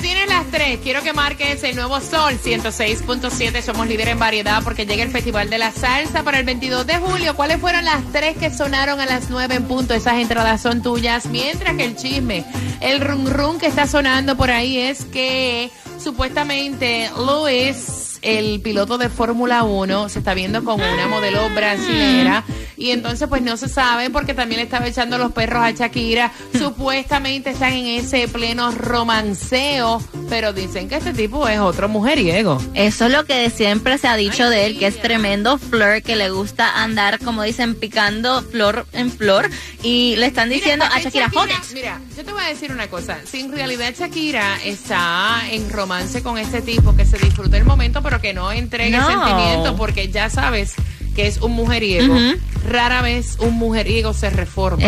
Tienes las tres. Quiero que marques el nuevo Sol 106.7. Somos líder en variedad porque llega el Festival de la Salsa para el 22 de julio. ¿Cuáles fueron las tres que sonaron a las 9 en punto? Esas entradas son tuyas. Mientras que el chisme, el rum rum que está sonando por ahí es que supuestamente Luis, el piloto de Fórmula 1, se está viendo con una modelo brasilera. Y entonces pues no se sabe porque también le estaba echando los perros a Shakira. Supuestamente están en ese pleno romanceo, pero dicen que este tipo es otro mujeriego. Eso es lo que siempre se ha dicho de él, que es tremendo flor, que le gusta andar, como dicen, picando flor en flor. Y le están diciendo Mira, a Shakira, Shakira. Mira, yo te voy a decir una cosa. Si en realidad Shakira está en romance con este tipo, que se disfrute el momento, pero que no entregue No. sentimiento, porque ya sabes que es un mujeriego. Ujú. Rara vez un mujeriego se reforma.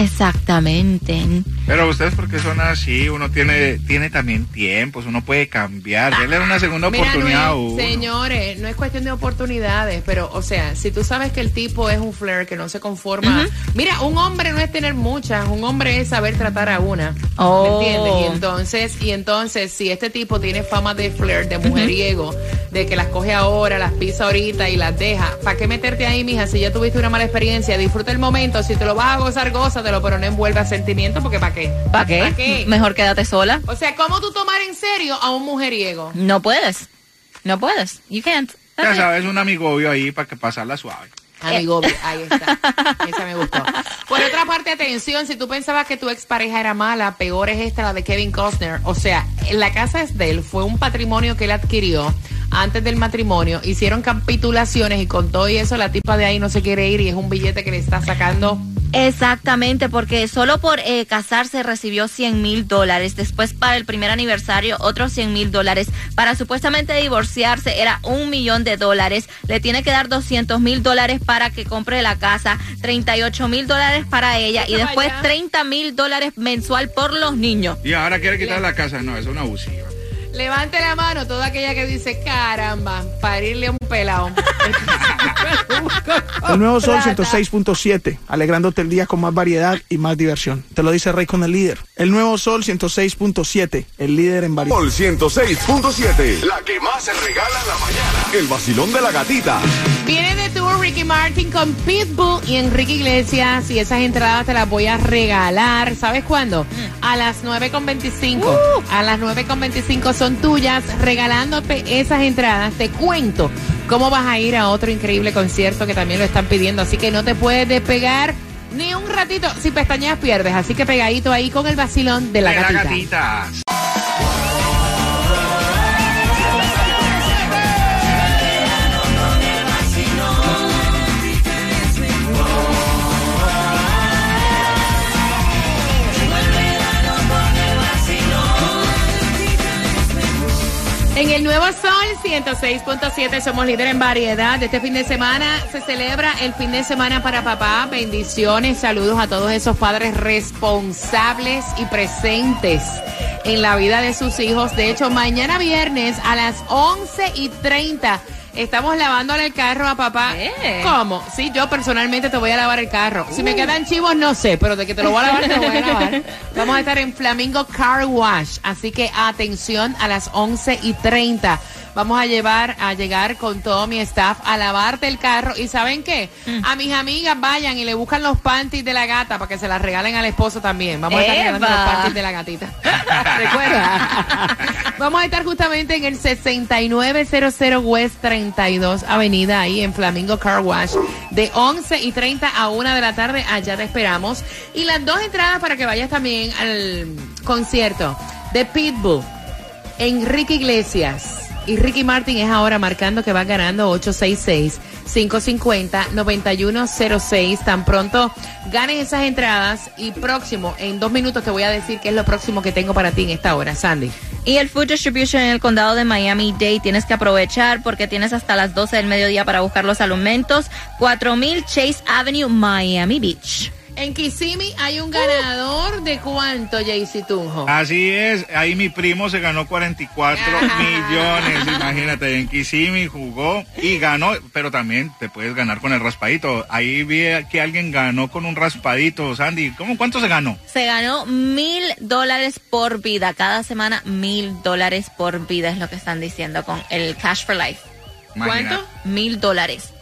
Exactamente. Pero ustedes porque son así, uno tiene tiene también tiempos, uno puede cambiar, denle una segunda Mira, oportunidad a no es- uno. señores, no es cuestión de oportunidades, pero, o sea, si tú sabes que el tipo es un flair que no se conforma. Mira, un hombre no es tener muchas, un hombre es saber tratar a una. Oh. ¿Me entiendes? Y entonces, y entonces, si este tipo tiene fama de flair, de mujeriego, de que las coge ahora, las pisa ahorita y las deja, ¿para qué meterte ahí, mija? Si ya tuviste una mala experiencia, disfruta el momento. Si te lo vas a gozar, gózatelo, pero no envuelva sentimiento, porque ¿para qué? ¿Para qué? ¿Pa' qué? Mejor quédate sola. O sea, ¿cómo tú tomar en serio a un mujeriego? No puedes. No puedes. You can't. Ya sabes, un amigobio ahí para que pasarla suave. Amigo, ahí está. Esa me gustó. Por otra parte, atención, si tú pensabas que tu expareja era mala, peor es esta, la de Kevin Costner. O sea, la casa es de él, fue un patrimonio que él adquirió antes del matrimonio. Hicieron capitulaciones y con todo y eso la tipa de ahí no se quiere ir y es un billete que le está sacando. Exactamente, porque solo por eh, casarse recibió 100 mil dólares. Después para el primer aniversario otros 100 mil dólares. Para supuestamente divorciarse era un millón de dólares. Le tiene que dar 200 mil dólares para que compre la casa, 38 mil dólares para ella y después 30 mil dólares mensual por los niños. Y ahora quiere quitar la casa, no, es una abusiva. Levante la mano toda aquella que dice, caramba, parirle a un pelado. El nuevo Sol Plata. 106.7, alegrándote el día con más variedad y más diversión. Te lo dice Rey con el líder. El nuevo Sol 106.7, el líder en variedad. Sol 106.7, la que más se regala en la mañana. El vacilón de la gatita. Viene de tour Ricky Martin con Pitbull y Enrique Iglesias y esas entradas te las voy a regalar. ¿Sabes cuándo? A las 9.25. A las 9.25 son tuyas regalándote esas entradas. Te cuento cómo vas a ir a otro increíble concierto que también lo están pidiendo. Así que no te puedes despegar ni un ratito. Si pestañeas pierdes. Así que pegadito ahí con el vacilón de la De la gatita. En el Nuevo Sol 106.7 somos líder en variedad. Este fin de semana se celebra el fin de semana para papá. Bendiciones, saludos a todos esos padres responsables y presentes en la vida de sus hijos. De hecho, mañana viernes a las 11 y 30 estamos lavándole el carro a papá. Eh. ¿Cómo? Sí, yo personalmente te voy a lavar el carro. Si me quedan chivos, no sé, pero de que te lo voy a lavar, te lo voy a lavar. Vamos a estar en Flamingo Car Wash, así que atención a las 11 y 30. Vamos a llevar, a llegar con todo mi staff a lavarte el carro. ¿Y saben qué? A mis amigas vayan y le buscan los panties de la gata para que se las regalen al esposo también. Vamos a estar regalando ¡Eva! los panties de la gatita. Recuerda. Vamos a estar justamente en el 6900 West 32 Avenida, ahí en Flamingo Car Wash, de 11 y 30 a 1 de la tarde. Allá te esperamos. Y las dos entradas para que vayas también al concierto de Pitbull, Enrique Iglesias y Ricky Martin es ahora marcando que va ganando 866-550-9106. Tan pronto ganen esas entradas y próximo, en dos minutos te voy a decir qué es lo próximo que tengo para ti en esta hora, Sandy. Y el Food Distribution en el condado de Miami-Dade tienes que aprovechar porque tienes hasta las 12 del mediodía para buscar los alimentos. 4000 Chase Avenue, Miami Beach. En Kissimmee hay un ganador de cuánto, Jaycee Tunjo. Así es, ahí mi primo se ganó 44 millones, imagínate, en Kissimmee jugó y ganó, pero también te puedes ganar con el raspadito. Ahí vi que alguien ganó con un raspadito, Sandy, ¿cómo cuánto se ganó? Se ganó mil dólares por vida. Cada semana mil dólares por vida es lo que están diciendo con el Cash for Life. Imagina. ¿Cuánto? Mil dólares.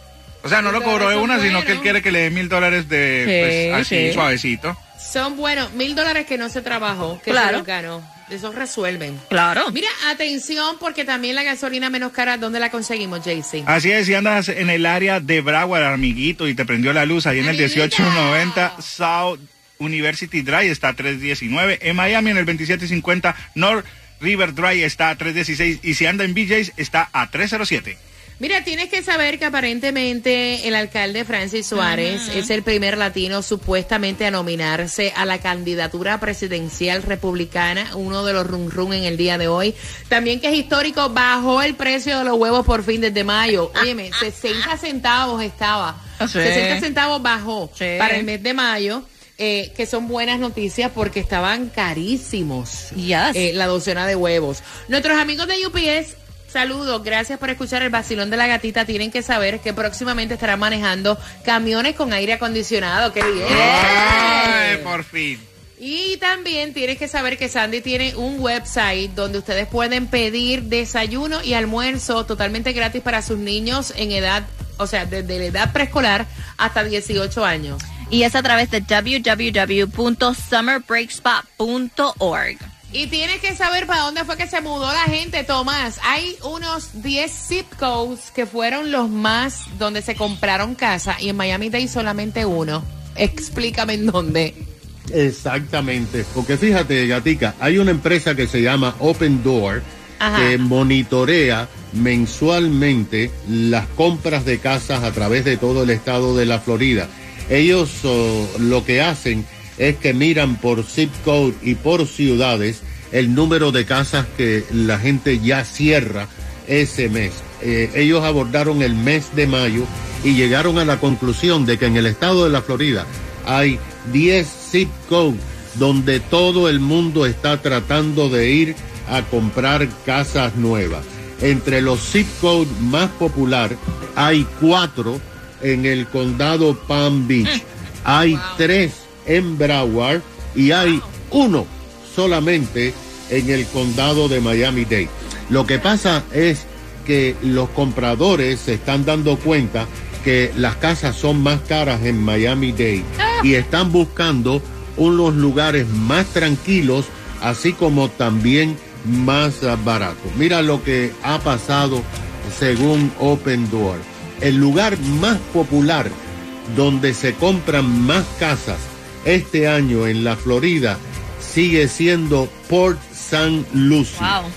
O sea, no lo cobró de una, sino que él quiere que le dé mil dólares de, Sí, pues, así, sí. suavecito. Son buenos, mil dólares que no se trabajó, que Claro. se los ganó. Esos resuelven. Claro. Mira, atención, porque también la gasolina menos cara, ¿dónde la conseguimos, Jaycee? Así es, si andas en el área de Broward, amiguito, y te prendió la luz ahí en el Amiguito. 1890 South University Drive está a 319. En Miami en el 2750 North River Drive está a 316. Y si anda en BJ's está a 307. Mira, tienes que saber que aparentemente el alcalde Francis Suárez es el primer latino supuestamente a nominarse a la candidatura presidencial republicana, uno de los run run en el día de hoy. También que es histórico, bajó el precio de los huevos por fin desde mayo. Óyeme, 60 centavos estaba. Sí. 60 centavos bajó Sí. para el mes de mayo. eh, que son buenas noticias porque estaban carísimos Yes. eh, la docena de huevos. Nuestros amigos de UPS Saludos, gracias por escuchar el vacilón de la gatita. Tienen que saber que próximamente estarán manejando camiones con aire acondicionado. ¡Qué bien! ¡Ay, por fin! Y también tienes que saber que Sandy tiene un website donde ustedes pueden pedir desayuno y almuerzo totalmente gratis para sus niños en edad, o sea, desde la edad preescolar hasta 18 años. Y es a través de www.summerbreakspot.org. Y tienes que saber para dónde fue que se mudó la gente, Tomás. Hay unos 10 zip codes que fueron los más donde se compraron casa y en Miami Dade solamente uno. Explícame en dónde. Exactamente, porque fíjate, Gatica, hay una empresa que se llama Open Door Ajá. que monitorea mensualmente las compras de casas a través de todo el estado de la Florida. Ellos oh, lo que hacen es que miran por zip code y por ciudades el número de casas que la gente ya cierra ese mes. Eh, ellos abordaron el mes de mayo y llegaron a la conclusión de que en el estado de la Florida hay 10 zip codes donde todo el mundo está tratando de ir a comprar casas nuevas. Entre los zip codes más popular hay cuatro en el condado Palm Beach, hay tres en Broward y hay uno solamente en el condado de Miami-Dade. Lo que pasa es que los compradores se están dando cuenta que las casas son más caras en Miami-Dade y están buscando unos lugares más tranquilos, así como también más ah, baratos. Mira lo que ha pasado según Open Door. El lugar más popular donde se compran más casas este año en la Florida sigue siendo Port St. Lucie. Wow.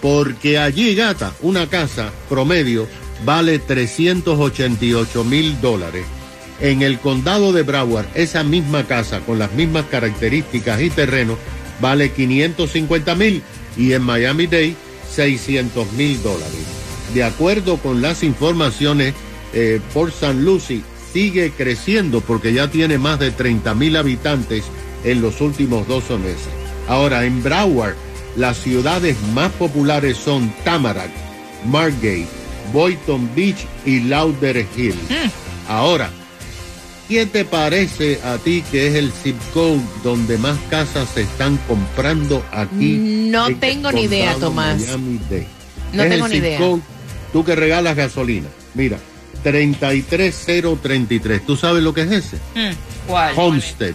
Porque allí, gata, una casa promedio vale 388 mil dólares. En el condado de Broward, esa misma casa con las mismas características y terreno vale 550 mil y en Miami Dade 600 mil dólares. De acuerdo con las informaciones, eh, Port St. Lucie sigue creciendo porque ya tiene más de 30 mil habitantes en los últimos 12 meses. Ahora, en Broward Las ciudades más populares son Tamarack, Margate, Boynton Beach y Lauderhill. Ahora, ¿qué te parece a ti que es el zip code donde más casas se están comprando aquí? No tengo ni idea, Tomás. No Es tengo el ni zip idea. code, tú que regalas gasolina. Mira, 33033. ¿Tú sabes lo que es ese? ¿Cuál? Homestead.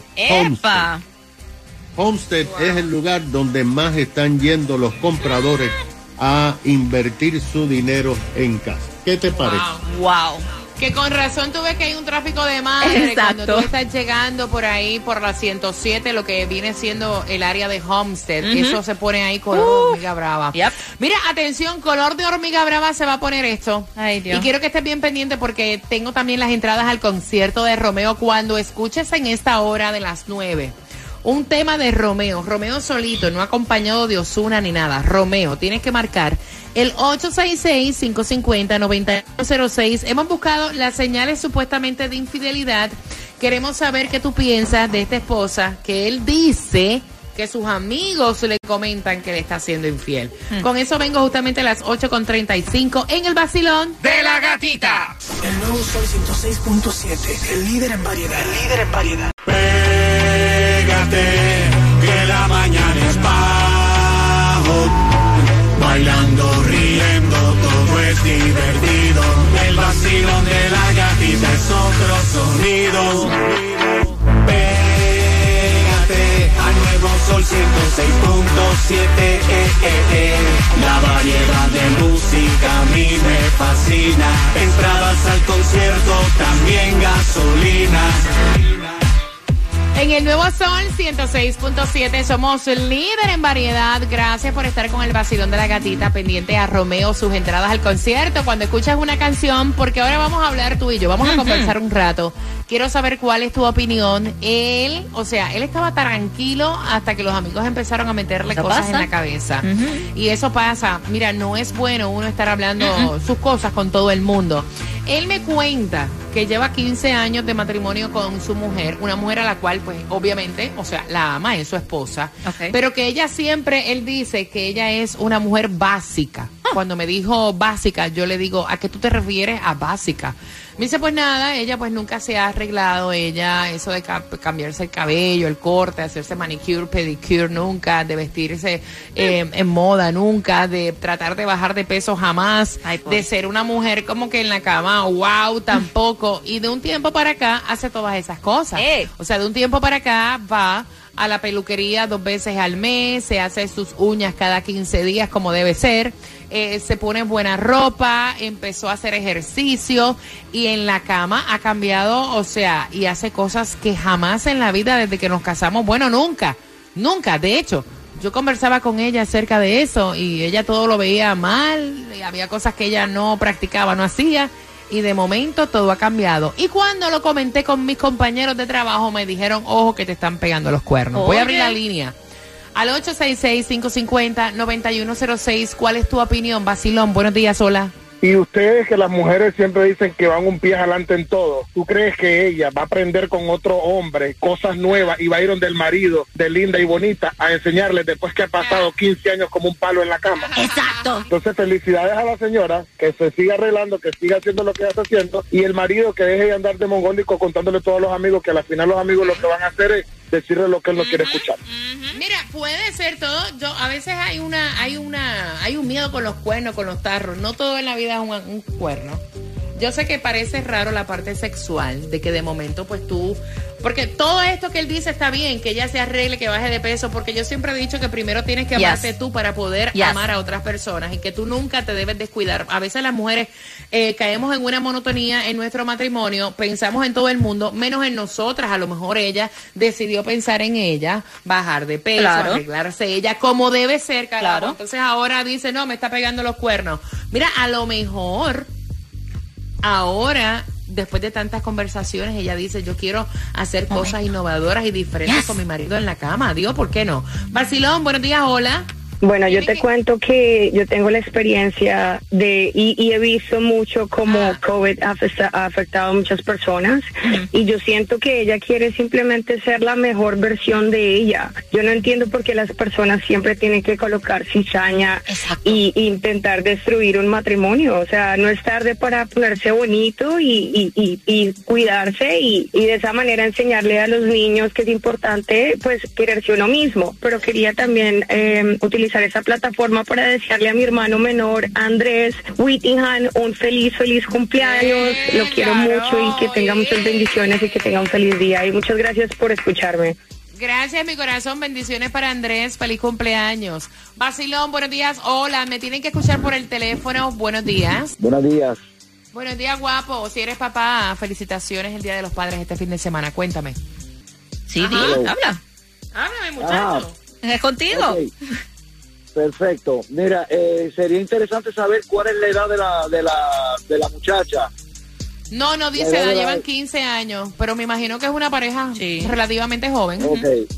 Homestead es el lugar donde más están yendo los compradores a invertir su dinero en casa. ¿Qué te parece? ¡Wow! Que con razón tú ves que hay un tráfico de madre Exacto. cuando tú estás llegando por ahí por la 107, lo que viene siendo el área de Homestead. Eso se pone ahí color de hormiga brava. Yep. Mira, atención, color de hormiga brava se va a poner esto. Ay, Dios. Y quiero que estés bien pendiente porque tengo también las entradas al concierto de Romeo cuando escuches en esta hora de las 9. Un tema de Romeo, Romeo solito, no acompañado de Osuna ni nada. Romeo, tienes que marcar el 866-550-9106. Hemos buscado las señales supuestamente de infidelidad. Queremos saber qué tú piensas de esta esposa que él dice que sus amigos le comentan que le está siendo infiel. Con eso vengo justamente a las 8.35 en el vacilón. De la gatita. El nuevo Sol 106.7, el líder en variedad, el líder en variedad. Pégate, que la mañana es bajo. Bailando, riendo, todo es divertido. El vacilón de la gatita es otro sonido. Pégate al nuevo Sol 106.7. eh, eh, eh. La variedad de música a mí me fascina. Entradas el Nuevo Sol 106.7 somos líder en variedad. Gracias por estar con el vacilón de la gatita pendiente a Romeo, sus entradas al concierto. Cuando escuchas una canción, porque ahora vamos a hablar tú y yo, vamos a conversar un rato. Quiero saber cuál es tu opinión. Él, o sea, él estaba tranquilo hasta que los amigos empezaron a meterle ¿Eso cosas pasa? en la cabeza. Y eso pasa. Mira, no es bueno uno estar hablando sus cosas con todo el mundo. Él me cuenta que lleva 15 años de matrimonio con su mujer, una mujer a la cual, pues, obviamente, o sea, la ama, es su esposa, pero que ella siempre, él dice que ella es una mujer básica. Cuando me dijo básica, yo le digo, ¿a qué tú te refieres a básica? Me dice, pues nada, ella pues nunca se ha arreglado, ella, eso de ca- cambiarse el cabello, el corte, hacerse manicure, pedicure, nunca, de vestirse eh, en moda, nunca, de tratar de bajar de peso jamás, Ay, pobre. de ser una mujer como que en la cama, wow, tampoco. Y de un tiempo para acá hace todas esas cosas. Eh. O sea, de un tiempo para acá va a la peluquería dos veces al mes, se hace sus uñas cada 15 días como debe ser, eh, se pone buena ropa, empezó a hacer ejercicio y en la cama ha cambiado, o sea, y hace cosas que jamás en la vida desde que nos casamos, bueno, nunca, nunca, de hecho. Yo conversaba con ella acerca de eso y ella todo lo veía mal, y había cosas que ella no practicaba, no hacía y de momento todo ha cambiado. Y cuando lo comenté con mis compañeros de trabajo me dijeron, ojo que te están pegando los cuernos. Voy a abrir la línea. Al 866-550-9106, ¿cuál es tu opinión? Basilón, buenos días, hola. Y ustedes que las mujeres siempre dicen que van un pie adelante en todo, ¿tú crees que ella va a aprender con otro hombre cosas nuevas y va a ir donde el marido de linda y bonita a enseñarle después que ha pasado 15 años como un palo en la cama? Exacto. Entonces felicidades a la señora que se siga arreglando, que siga haciendo lo que está haciendo y el marido que deje de andar de mongólico contándole a todos los amigos que al final los amigos lo que van a hacer es decirle lo que él no quiere escuchar. Mira, puede ser todo. Yo a veces hay una, hay una, hay un miedo con los cuernos, con los tarros. No todo en la vida es un, un cuerno. Yo sé que parece raro la parte sexual, de que de momento pues tú, porque todo esto que él dice está bien, que ella se arregle, que baje de peso, porque yo siempre he dicho que primero tienes que Yes. amarte tú para poder Yes. amar a otras personas y que tú nunca te debes descuidar. A veces las mujeres eh, caemos en una monotonía en nuestro matrimonio, pensamos en todo el mundo, menos en nosotras. A lo mejor ella decidió pensar en ella, bajar de peso, Claro. arreglarse ella como debe ser, carajo. Claro. Entonces ahora dice, no, me está pegando los cuernos. Mira, a lo mejor ahora, después de tantas conversaciones, ella dice, yo quiero hacer cosas innovadoras y diferentes Yes. con mi marido en la cama. Dios, ¿por qué no? Barcelón, buenos días, hola. Bueno, yo te cuento que yo tengo la experiencia de y, y he visto mucho cómo Ah. COVID ha afecta- ha afectado a muchas personas y yo siento que ella quiere simplemente ser la mejor versión de ella. Yo no entiendo por qué las personas siempre tienen que colocar cizaña y, y intentar destruir un matrimonio. O sea, no es tarde para ponerse bonito y, y, y, y cuidarse y, y de esa manera enseñarle a los niños que es importante pues quererse uno mismo. Pero quería también eh, utilizar esa plataforma para desearle a mi hermano menor Andrés Whittingham un feliz, feliz cumpleaños. Lo quiero mucho y que tenga muchas bendiciones y que tenga un feliz día. Y muchas gracias por escucharme. Gracias, mi corazón. Bendiciones para Andrés. Feliz cumpleaños. Basilón, buenos días. Hola, me tienen que escuchar por el teléfono. Buenos días. Buenos días. Buenos días, guapo. Si eres papá, felicitaciones el Día de los Padres este fin de semana. Cuéntame. Sí, Ajá. di, habla. Háblame, muchacho. Es contigo. Ok. Perfecto. Mira, eh, sería interesante saber cuál es la edad de la, de la, de la muchacha. No, no dice, verdad- llevan 15 años, pero me imagino que es una pareja relativamente joven. Ok.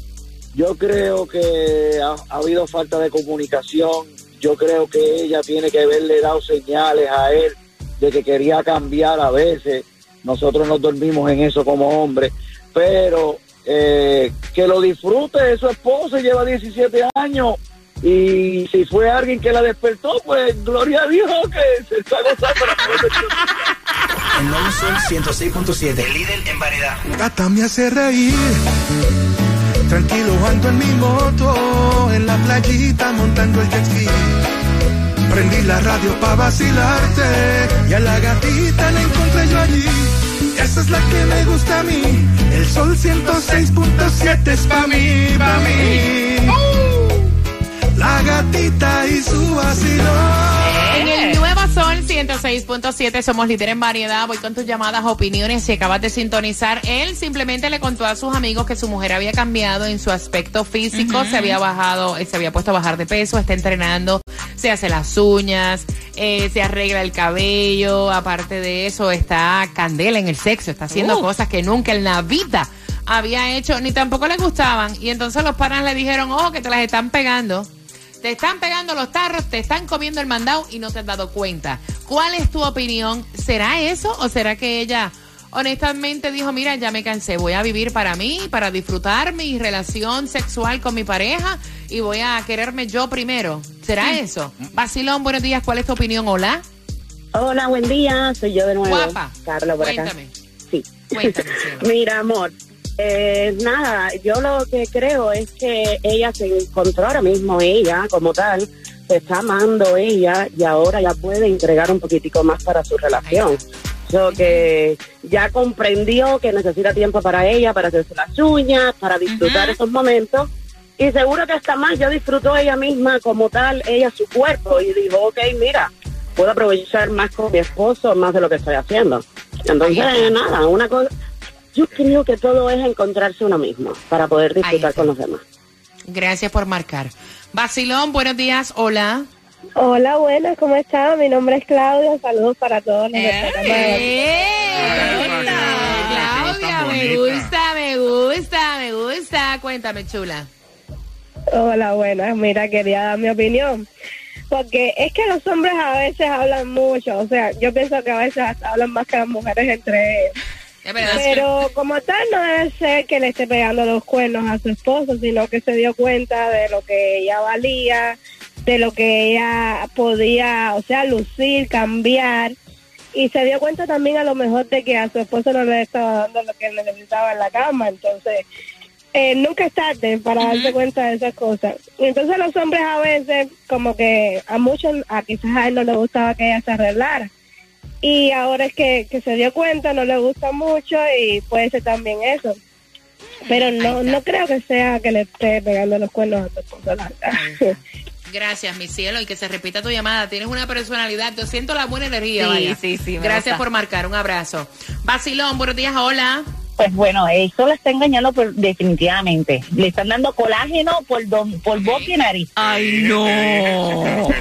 Yo creo que ha, ha habido falta de comunicación. Yo creo que ella tiene que haberle dado señales a él de que quería cambiar a veces. Nosotros nos dormimos en eso como hombres. Pero eh, que lo disfrute de su esposo, lleva 17 años. Y si fue alguien que la despertó, pues gloria a Dios que se está gozando la El nuevo Sol 106.7, el líder en variedad. Gata me hace reír. Tranquilo ando en mi moto, en la playita montando el jet ski. Prendí la radio pa' vacilarte y a la gatita la encontré yo allí. Esa es la que me gusta a mí. El sol 106.7 es pa' mí, pa' mí. La gatita y su vacilón. En el Nuevo Sol 106.7 somos líder en variedad. Voy con tus llamadas, opiniones. Si acabas de sintonizar, él simplemente le contó a sus amigos que su mujer había cambiado en su aspecto físico, se había bajado, eh, se había puesto a bajar de peso, está entrenando, se hace las uñas, eh, se arregla el cabello. Aparte de eso, está candela en el sexo, está haciendo Uh. cosas que nunca en la vida había hecho, ni tampoco le gustaban. Y entonces los panas le dijeron, ojo, que te las están pegando. Te están pegando los tarros, te están comiendo el mandado y no te has dado cuenta. ¿Cuál es tu opinión? ¿Será eso o será que ella honestamente dijo, mira, ya me cansé, voy a vivir para mí, para disfrutar mi relación sexual con mi pareja y voy a quererme yo primero? ¿Será eso? Basilón, buenos días, ¿cuál es tu opinión? Hola. Hola, buen día. Soy yo de nuevo. Guapa. Carla, por acá. Cuéntame. Sí. Cuéntame, Mira, amor. Eh, nada, yo lo que creo es que ella se encontró ahora mismo, ella como tal, se está amando ella y ahora ya puede entregar un poquitico más para su relación. So que ya comprendió que necesita tiempo para ella, para hacerse las uñas, para disfrutar esos momentos. Y seguro que hasta más ya disfrutó ella misma como tal, ella su cuerpo, y dijo, ok, mira, puedo aprovechar más con mi esposo, más de lo que estoy haciendo. Entonces, nada, una cosa, yo creo que todo es encontrarse uno mismo para poder disfrutar con los demás. Gracias por marcar. Basilón, buenos días, hola. Hola, buenas, ¿cómo están? Mi nombre es Claudia, saludos para todos los programa de- Claudia, me gusta, me gusta, me gusta. Cuéntame, chula. Hola, buenas, mira, quería dar mi opinión. Porque es que los hombres a veces hablan mucho, o sea, yo pienso que a veces hasta hablan más que las mujeres entre ellos. Pero como tal no debe ser que le esté pegando los cuernos a su esposo, sino que se dio cuenta de lo que ella valía, de lo que ella podía, o sea, lucir, cambiar. Y se dio cuenta también a lo mejor de que a su esposo no le estaba dando lo que necesitaba en la cama. Entonces, eh, nunca es tarde para darse cuenta de esas cosas. Entonces los hombres a veces, como que a muchos, a quizás a él no le gustaba que ella se arreglara. Y ahora es que, que se dio cuenta, no le gusta mucho y puede ser también eso. Pero no no creo que sea que le esté pegando los cuernos a la verdad. Gracias, mi cielo, y que se repita tu llamada. Tienes una personalidad, yo siento la buena energía. Sí, vaya. sí, sí, me Gracias gusta. por marcar, un abrazo. Basilón, buenos días, hola. Pues bueno, eso la está engañando por, definitivamente. Le están dando colágeno por, don, por boca y nariz. Ay, no.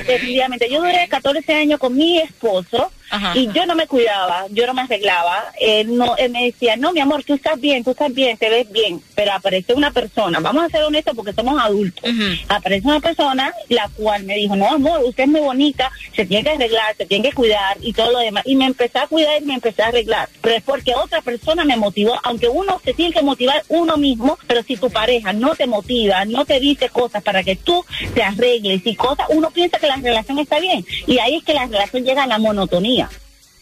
Definitivamente. Yo duré 14 años con mi esposo Y yo no me cuidaba, yo no me arreglaba. Él, no, él me decía, no, mi amor, tú estás bien, tú estás bien, te ves bien. Pero aparece una persona, vamos a ser honestos porque somos adultos. Aparece una persona la cual me dijo, no, amor, usted es muy bonita, se tiene que arreglar, se tiene que cuidar y todo lo demás. Y me empecé a cuidar y me empecé a arreglar. Pero es porque otra persona me motivó, aunque uno se tiene que motivar uno mismo, pero si tu pareja no te motiva, no te dice cosas para que tú te arregles y cosas, uno piensa que la relación está bien. Y ahí es que la relación llega a la monotonía.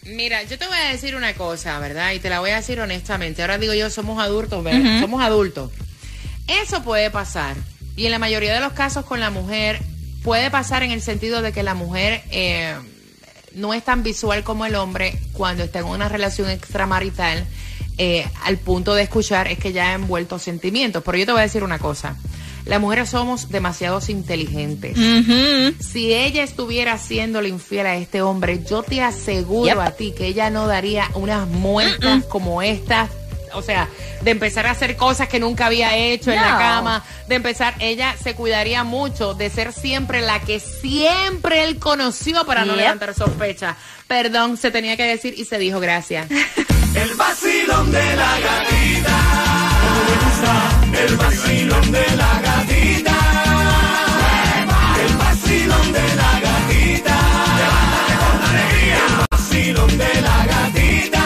Mira, yo te voy a decir una cosa, ¿verdad? Y te la voy a decir honestamente. Ahora digo yo, somos adultos, ¿verdad? Somos adultos. Eso puede pasar. Y en la mayoría de los casos con la mujer, puede pasar en el sentido de que la mujer eh, no es tan visual como el hombre cuando está en una relación extramarital. eh, al punto de escuchar es que ya ha envuelto sentimientos. Pero yo te voy a decir una cosa. Las mujeres somos demasiados inteligentes. Si ella estuviera haciéndole infiel a este hombre, yo te aseguro Yep. a ti que ella no daría unas muestras como estas. O sea, de empezar a hacer cosas que nunca había hecho en la cama, de empezar, ella se cuidaría mucho de ser siempre la que siempre él conoció para no levantar sospechas. Perdón, se tenía que decir y se dijo gracias. El vacilón de la gatita. El vacilón de la gatita. El vacilón de la gatita. Levántate con alegría. El vacilón de la gatita.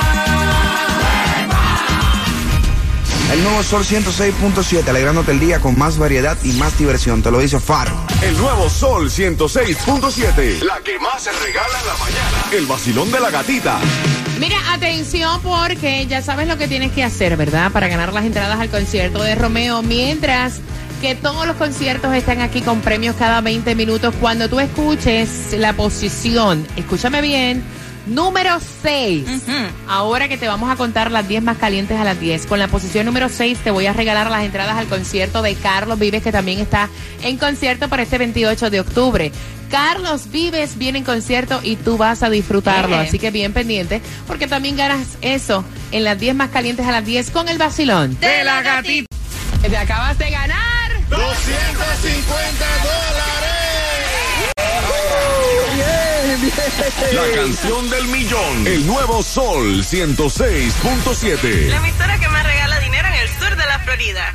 El nuevo Sol 106.7, alegrándote el día con más variedad y más diversión. Te lo dice Faro. El nuevo Sol 106.7. La que más se regala en la mañana. El vacilón de la gatita. Mira, atención porque ya sabes lo que tienes que hacer, ¿verdad? Para ganar las entradas al concierto de Romeo. Mientras que todos los conciertos están aquí con premios cada 20 minutos. Cuando tú escuches la posición, escúchame bien, número 6. Ahora que te vamos a contar las 10 más calientes a las 10. Con la posición número 6 te voy a regalar las entradas al concierto de Carlos Vives, que también está en concierto para este 28 de octubre. Carlos Vives viene en concierto y tú vas a disfrutarlo. Así que bien pendiente, porque también ganas eso en las 10 más calientes a las 10 con el vacilón. De la gatita. Te acabas de ganar. 250 La canción del millón. El nuevo Sol 106.7. La emisora que más regala dinero en el sur de la Florida.